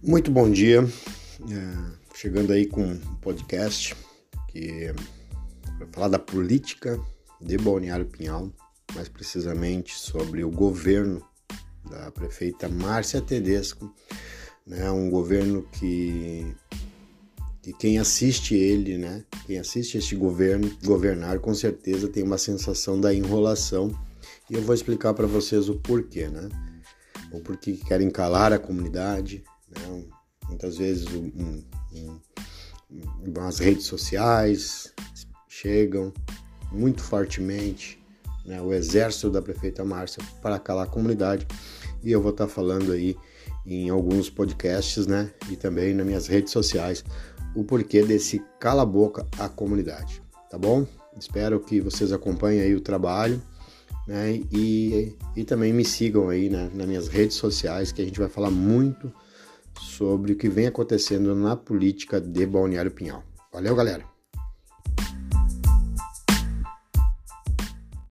Muito bom dia, é, chegando aí com um podcast que vai falar da política de Balneário Pinhal, mais precisamente sobre o governo da prefeita Márcia Tedesco, né, um governo que, que quem assiste ele, né, quem assiste este governo governar, com certeza tem uma sensação da enrolação. E eu vou explicar para vocês o porquê, né, o porquê querem calar a comunidade, né? Muitas vezes um, um, um, as redes sociais chegam muito fortemente né, o exército da prefeita Márcia para calar a comunidade. E eu vou estar falando aí em alguns podcasts né, e também nas minhas redes sociais o porquê desse cala boca à comunidade, tá bom? Espero que vocês acompanhem aí o trabalho né, e, e também me sigam aí né, nas minhas redes sociais que a gente vai falar muito sobre o que vem acontecendo na política de Balneário Pinhal. Valeu, galera!